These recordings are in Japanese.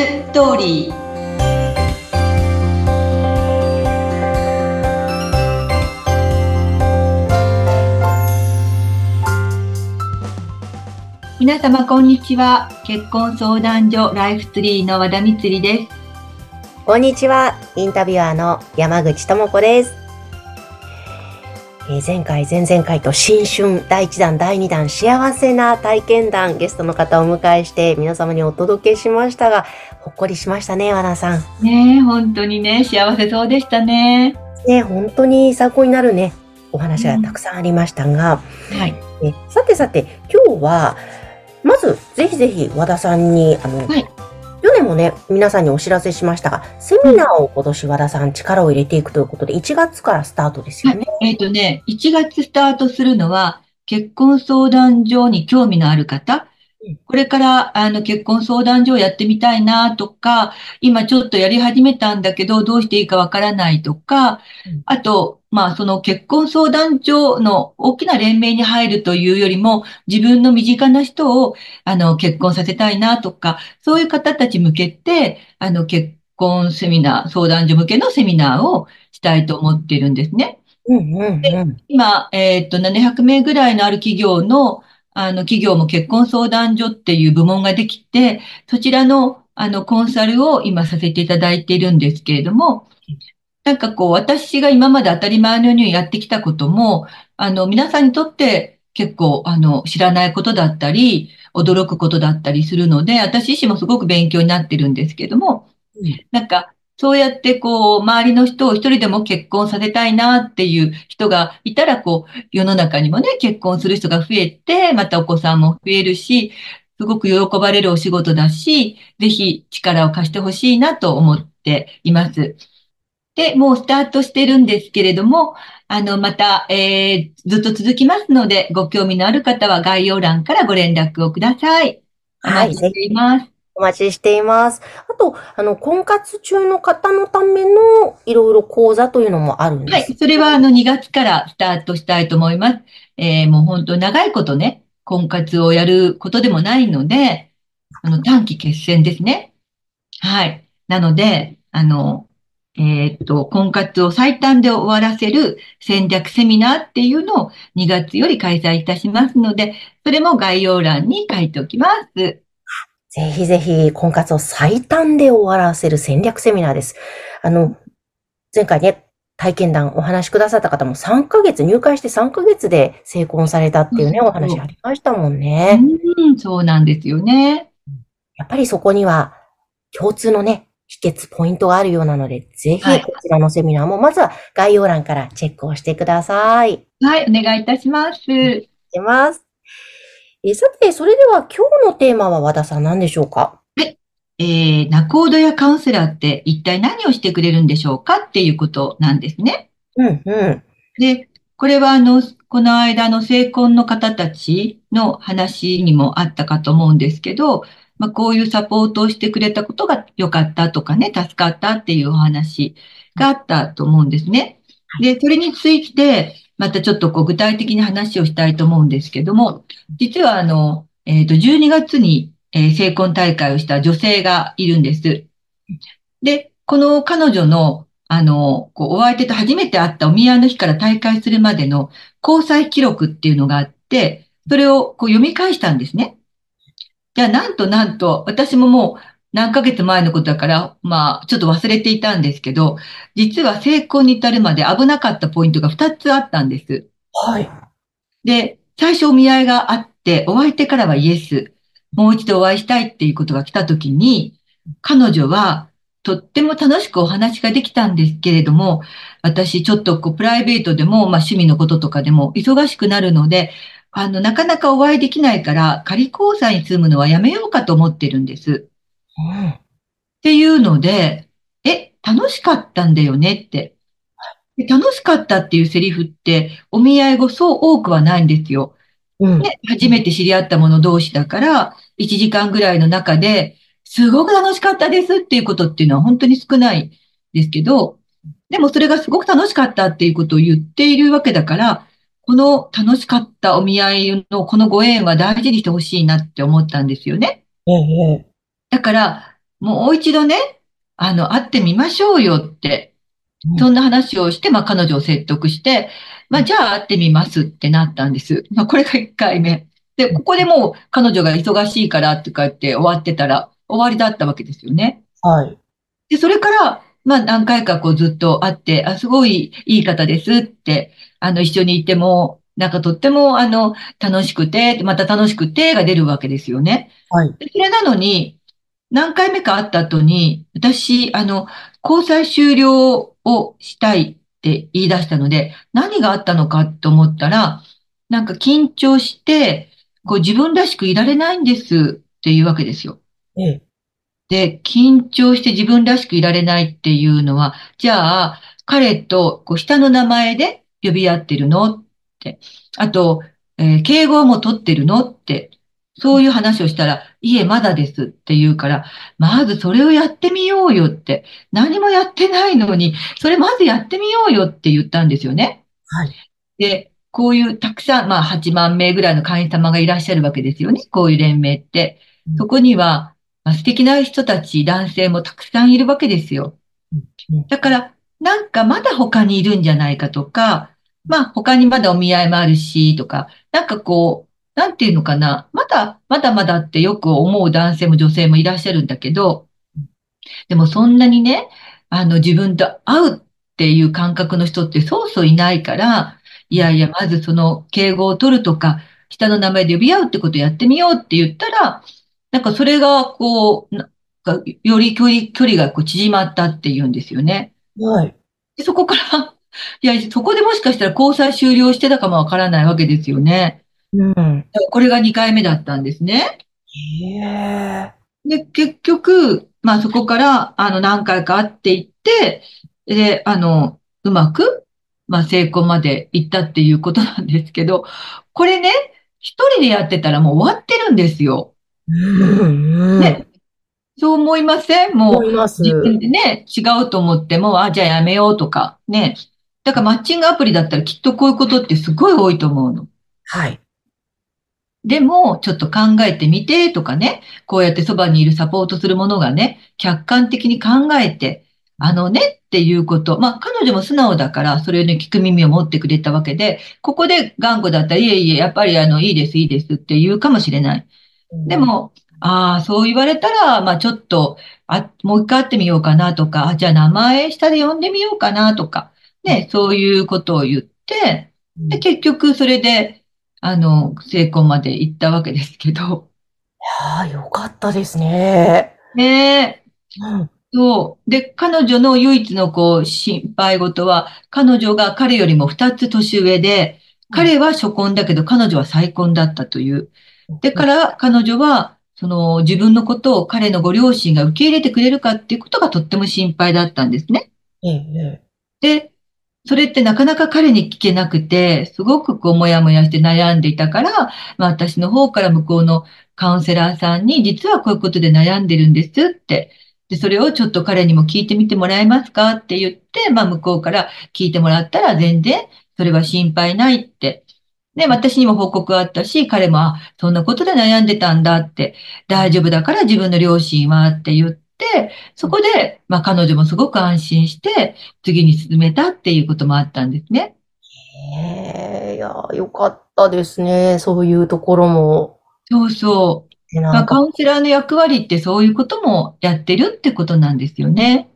ストーリー皆様こんにちは結婚相談所ライフツリーの和田光ですこんにちはインタビュアーの山口智子です、前回、前々回と新春第1弾、第2弾、幸せな体験談、ゲストの方をお迎えして皆様にお届けしましたが、ほっこりしましたね、和田さん。ね本当にね、幸せそうでしたね。ね本当に参考になるね、お話がたくさんありましたが、うん、はい。えさてさて、今日は、まず、ぜひぜひ和田さんに、あの、はいもね、皆さんにお知らせしましたが、セミナーを今年和田さん力を入れていくということで、1月からスタートですよね。はい、えっ、ー、とね、1月スタートするのは、結婚相談所に興味のある方、これから、あの、結婚相談所をやってみたいなとか、今ちょっとやり始めたんだけど、どうしていいかわからないとか、あと、まあ、その結婚相談所の大きな連盟に入るというよりも、自分の身近な人を、あの、結婚させたいなとか、そういう方たち向けて、あの、結婚セミナー、相談所向けのセミナーをしたいと思っているんですね。うんうんうん、で今、えっ、と、700名ぐらいのある企業のあの、企業も結婚相談所っていう部門ができて、そちらの、あの、コンサルを今させていただいているんですけれども、なんかこう、私が今まで当たり前のようにやってきたことも、あの、皆さんにとって結構、あの、知らないことだったり、驚くことだったりするので、私自身もすごく勉強になってるんですけども、なんか、そうやってこう、周りの人を一人でも結婚させたいなっていう人がいたら、こう、世の中にもね、結婚する人が増えて、またお子さんも増えるし、すごく喜ばれるお仕事だし、ぜひ力を貸してほしいなと思っています。で、もうスタートしてるんですけれども、あの、また、えー、ずっと続きますので、ご興味のある方は概要欄からご連絡をください。お待ちしています。はいお待ちしています。あと、あの、婚活中の方のためのいろいろ講座というのもあるんですはい。それはあの2月からスタートしたいと思います。えー、もう本当長いことね、婚活をやることでもないので、あの、短期決戦ですね。はい。なので、あの、えー、っと、婚活を最短で終わらせる戦略セミナーっていうのを2月より開催いたしますので、それも概要欄に書いておきます。ぜひぜひ、婚活を最短で終わらせる戦略セミナーです。あの、前回ね、体験談お話しくださった方も3ヶ月、入会して3ヶ月で成婚されたっていうね、お話ありましたもんね。うん、そうなんですよね。やっぱりそこには共通のね、秘訣、ポイントがあるようなので、ぜひこちらのセミナーも、まずは概要欄からチェックをしてください。はい、お願いいたします。します。えさて、それでは今日のテーマは和田さん何でしょうか？はい。えー、ナコードやカウンセラーって一体何をしてくれるんでしょうか？っていうことなんですね。うんうん。で、これはあの、この間の成婚の方たちの話にもあったかと思うんですけど、まあ、こういうサポートをしてくれたことが良かったとかね、助かったっていうお話があったと思うんですね。で、それについて、またちょっとこう具体的に話をしたいと思うんですけども、実はあの、えっ、ー、と、12月に、えー、成婚大会をした女性がいるんです。で、この彼女の、あの、こう、お相手と初めて会ったお見合いの日から大会するまでの交際記録っていうのがあって、それをこう読み返したんですね。じゃあ、なんとなんと、私ももう何ヶ月前のことだから、まあ、ちょっと忘れていたんですけど、実は成功に至るまで危なかったポイントが2つあったんです。はい。で、最初お見合いがあって、お相手からはイエス。もう一度お会いしたいっていうことが来た時に、彼女はとっても楽しくお話ができたんですけれども、私ちょっとこうプライベートでも、まあ趣味のこととかでも忙しくなるので、あの、なかなかお会いできないから、仮交際に住むのはやめようかと思ってるんです。っていうので、え、楽しかったんだよねって。楽しかったっていうセリフって、お見合い後そう多くはないんですよ。うん、初めて知り合った者同士だから、1時間ぐらいの中で、すごく楽しかったですっていうことっていうのは本当に少ないですけど、でもそれがすごく楽しかったっていうことを言っているわけだから、この楽しかったお見合いのこのご縁は大事にしてほしいなって思ったんですよね。ええ、だから、もう一度ね、あの、会ってみましょうよって、そんな話をして、まあ彼女を説得して、まあじゃあ会ってみますってなったんです。まあこれが1回目。で、ここでもう彼女が忙しいからって言って終わってたら終わりだったわけですよね。はい。で、それから、まあ何回かこうずっと会って、あ、すごいいい方ですって、あの一緒にいても、なんかとってもあの楽しくて、また楽しくてが出るわけですよね。はい。それなのに、何回目か会った後に、私、あの、交際終了をしたいって言い出したので、何があったのかと思ったら、なんか緊張して、こう自分らしくいられないんですっていうわけですよ。ええ。で、緊張して自分らしくいられないっていうのは、じゃあ、彼とこう下の名前で呼び合ってるのって。あと、えー、敬語はもう取ってるのって。そういう話をしたら、いえ、まだですって言うから、まずそれをやってみようよって。何もやってないのに、それまずやってみようよって言ったんですよね。はい。で、こういうたくさん、まあ8万名ぐらいの会員様がいらっしゃるわけですよね。こういう連盟って。そこには、まあ、素敵な人たち、男性もたくさんいるわけですよ。だから、なんかまだ他にいるんじゃないかとか、まあ他にまだお見合いもあるし、とか、なんかこう、なんていうのかな、まだ、まだまだってよく思う男性も女性もいらっしゃるんだけど、でもそんなにね、あの自分と会うっていう感覚の人ってそうそういないから、いやいや、まずその敬語を取るとか、下の名前で呼び合うってことをやってみようって言ったら、なんかそれがこう、より距離、距離がこう縮まったっていうんですよね。はい。でそこから いや、そこでもしかしたら交際終了してたかもわからないわけですよね。うん。これが2回目だったんですね。へえ。で、結局、まあそこから、あの、何回か会っていって、で、あの、うまく、まあ成功まで行ったっていうことなんですけど、これね、一人でやってたらもう終わってるんですよ。うん、ね。そう思いません？もう、自分でね、違うと思っても、あ、じゃあやめようとか、ね。だからマッチングアプリだったらきっとこういうことってすごい多いと思うの。はい。でも、ちょっと考えてみてとかね、こうやってそばにいるサポートするものがね、客観的に考えて、あのねっていうこと。まあ、彼女も素直だから、それに聞く耳を持ってくれたわけで、ここで頑固だったら、いえいえ、やっぱりあの、いいです、いいですって言うかもしれない。でも、ああ、そう言われたら、まあちょっと、あ、もう一回会ってみようかなとか、あ、じゃあ名前下で呼んでみようかなとか、ね、そういうことを言って、で、結局それで、あの、成功まで行ったわけですけど。いやあ、よかったですね。ねえ。うん、そう。で、彼女の唯一のこう、心配事は、彼女が彼よりも二つ年上で、彼は初婚だけど彼女は再婚だったという。でから彼女は、その自分のことを彼のご両親が受け入れてくれるかっていうことがとっても心配だったんですね。ええ、で、それってなかなか彼に聞けなくて、すごくこう、もやもやして悩んでいたから、まあ私の方から向こうのカウンセラーさんに、実はこういうことで悩んでるんですって。で、それをちょっと彼にも聞いてみてもらえますかって言って、まあ向こうから聞いてもらったら全然それは心配ないってで、私にも報告があったし、彼も、あ、そんなことで悩んでたんだって、大丈夫だから自分の両親はって言って、そこで、まあ彼女もすごく安心して、次に進めたっていうこともあったんですね。へえ、いや、よかったですね。そういうところも。そうそう。まあ、カウンセラーの役割ってそういうこともやってるってことなんですよね。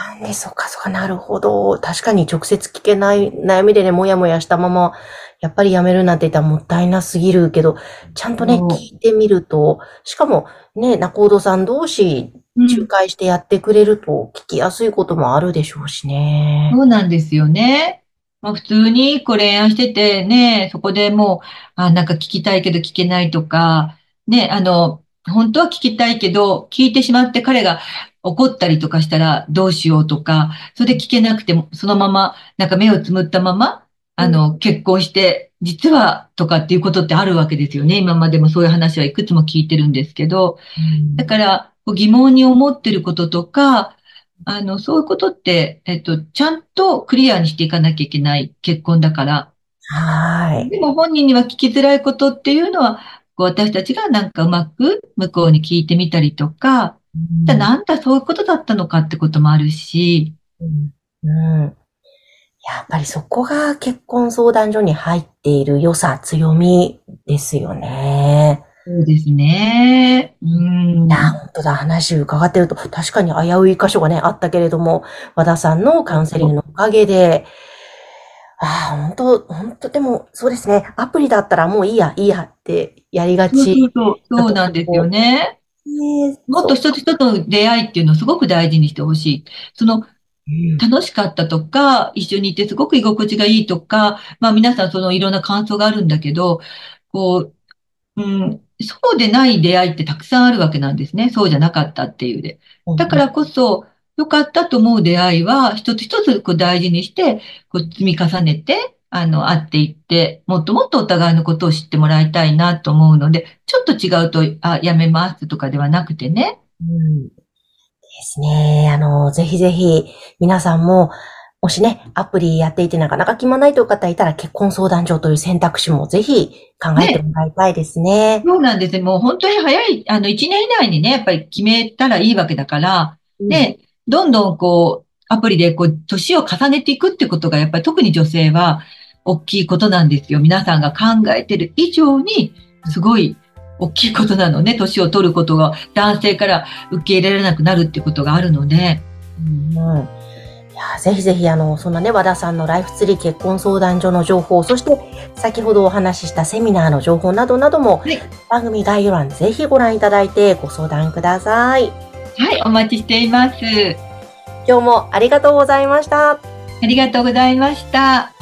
なんで、そうか、そうか、なるほど。確かに直接聞けない悩みでね、もやもやしたままやっぱりやめるなんて言ったらもったいなすぎるけど、ちゃんとね、聞いてみると、しかもね、仲人さん同士、仲介してやってくれると聞きやすいこともあるでしょうしね。そうなんですよね。まあ、普通にこう恋愛しててね、そこでもう、あ、なんか聞きたいけど聞けないとか、ね、あの、本当は聞きたいけど、聞いてしまって彼が怒ったりとかしたらどうしようとか、それで聞けなくても、そのまま、なんか目をつむったまま、あの、結婚して、実はとかっていうことってあるわけですよね。今までもそういう話はいくつも聞いてるんですけど。だから、疑問に思ってることとか、あの、そういうことって、えっと、ちゃんとクリアにしていかなきゃいけない結婚だから。はい。でも本人には聞きづらいことっていうのは、こう私たちがなんかうまく向こうに聞いてみたりとか、じゃあなんだそういうことだったのかってこともあるし、うんうんやっぱりそこが結婚相談所に入っている良さ、強みですよね。そうですね。うん。いや、本当だ、話伺ってると、確かに危うい箇所がね、あったけれども、和田さんのカウンセリングのおかげで、ああ、本当本当でも、そうですね、アプリだったらもういいや、いいやってやりがち。そうそう、そうなんですよね。ねもっと人と人との出会いっていうのをすごく大事にしてほしい。そのうん楽しかったとか、一緒にいてすごく居心地がいいとか、まあ皆さんそのいろんな感想があるんだけど、こう、うん、そうでない出会いってたくさんあるわけなんですね。そうじゃなかったっていうで。だからこそ、良かったと思う出会いは、一つ一つこう大事にして、こう積み重ねて、あの、会っていって、もっともっとお互いのことを知ってもらいたいなと思うので、ちょっと違うと、あ、やめますとかではなくてね。うんですね。あの、ぜひぜひ、皆さんも、もしね、アプリやっていてなかなか決まらないという方いたら、結婚相談所という選択肢もぜひ考えてもらいたいですね。そうなんですね。もう本当に早い、あの、一年以内にね、やっぱり決めたらいいわけだから、で、どんどんこう、アプリでこう、年を重ねていくってことが、やっぱり特に女性は大きいことなんですよ。皆さんが考えてる以上に、すごい大きいことなのね。年を取ることが男性から受け入れられなくなるってことがあるので、うんうんいやぜひぜひ、あの、そんなね、和田さんのライフツリー結婚相談所の情報、そして、先ほどお話ししたセミナーの情報などなども、はい番組概要欄ぜひご覧いただいてご相談ください。はい、お待ちしています。今日もありがとうございました。ありがとうございました。